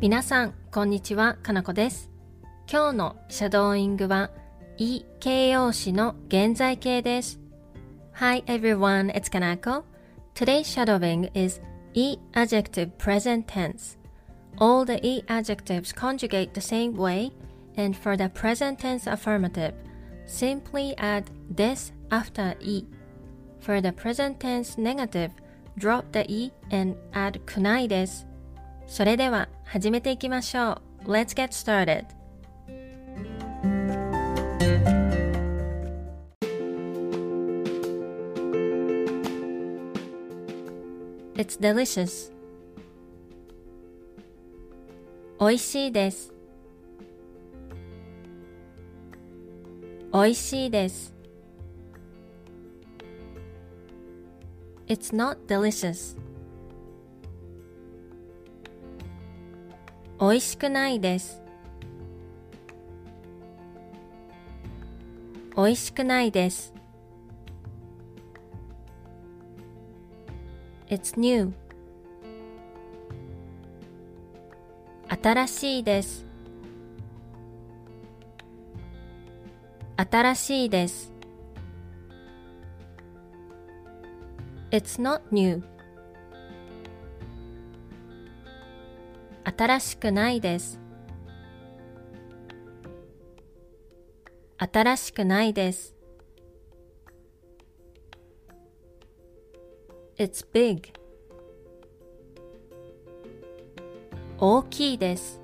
皆さん、こんにちは、かなこです。今日のシャドーイングは、い形容詞の現在形です。Hi everyone, it's Kanako. Today's shadowing is e adjective present tense. All the e adjectives conjugate the same way, and for the present tense affirmative, simply add this after e. For the present tense negative, drop the e and add kunai です。 それでは始めていきましょう。Let's get started. It's delicious. 美味しいです。美味しいです。It's not delicious. 美味しくないです。美味しくないです。It's new. 新しいです。新しいです。It's not new. 新しくないです。新しくないです。It's big. 大きいです。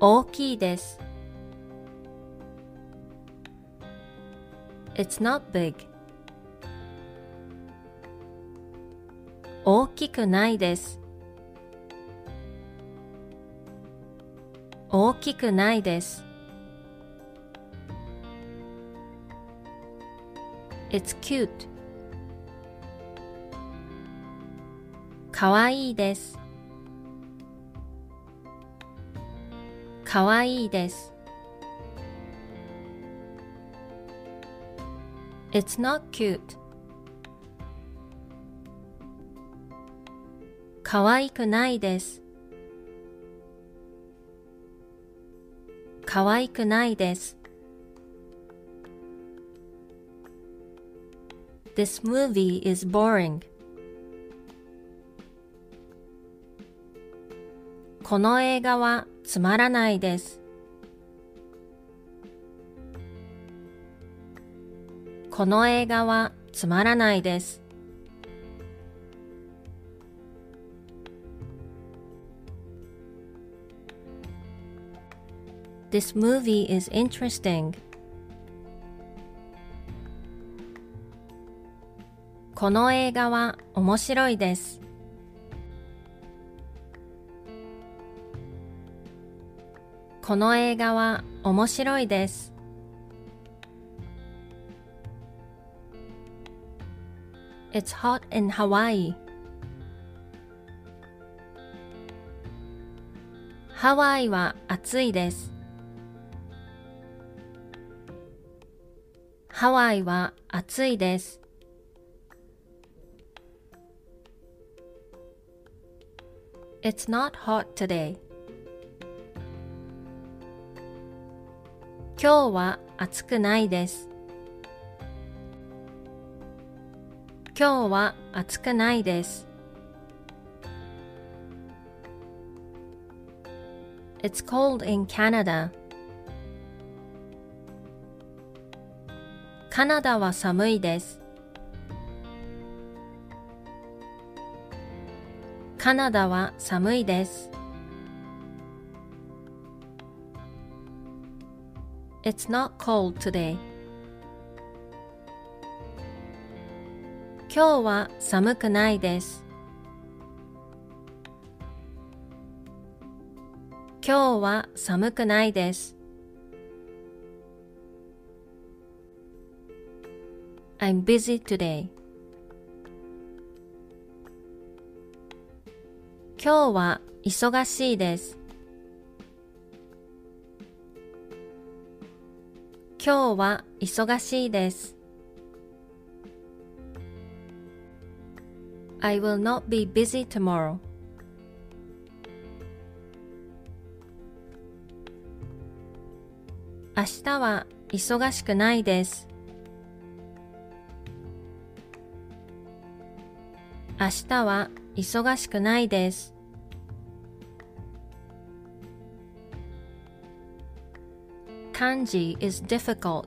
大きいです。It's not big. 大きくないです。大きくないです。It's cute. かわいいです。かわいいです。It's not cute. かわいくないです。かわいくないです。This movie is boring. この映画はつまらないです。この映画はつまらないです。This movie is interesting. この映画は面白いです。この映画は面白いです。It's hot in Hawaii. ハワイは暑いです。ハワイは暑いです。It's not hot today. 今日は暑くないです。今日は暑くないです。It's cold in Canada. カナダは寒いです。カナダは寒いです。It's not cold today. 今日は寒くないです。今日は寒くないです。I'm busy today. 今日は忙しいです。今日は忙しいです。I will not be busy tomorrow. 明日は忙しくないです。明日は忙しくないです。漢字 is difficult.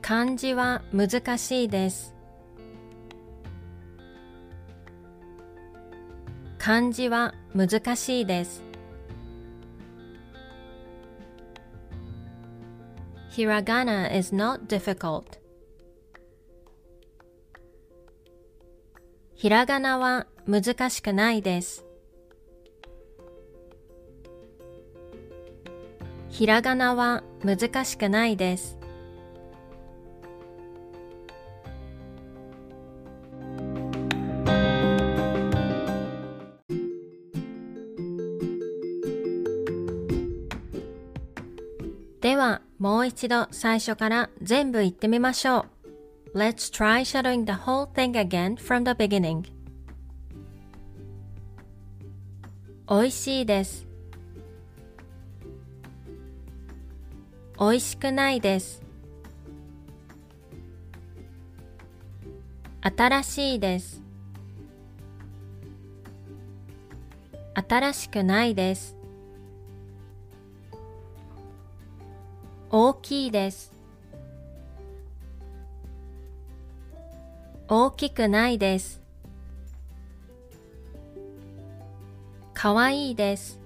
漢字は難しいです。漢字は難しいです。ひらがな is not difficult. ひらがなは難しくないです。ひらがなは難しくないです。では、もう一度最初から全部言ってみましょう。Let's try shadowing the whole thing again from the beginning. おいしいです。おいしくないです。新しいです。新しくないです。大きいです。大きくないです。かわいいです。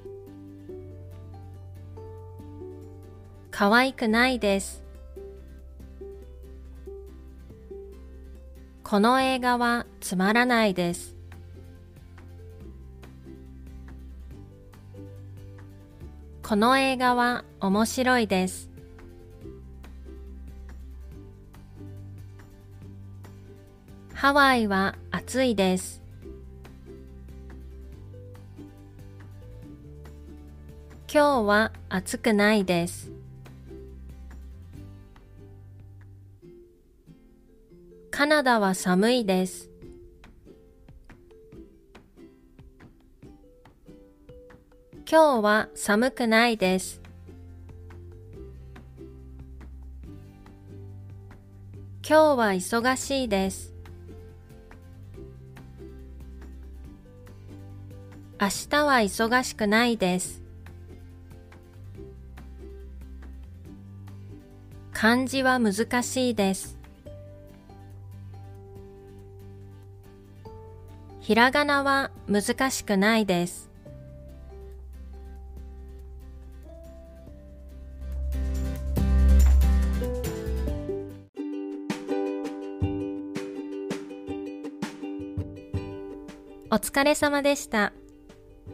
かわいくないです。この映画はつまらないです。この映画は面白いです。ハワイは暑いです。今日は暑くないです。カナダは寒いです。今日は寒くないです。今日は忙しいです。明日は忙しくないです。漢字は難しいです。ひらがなは難しくないです。お疲れ様でした。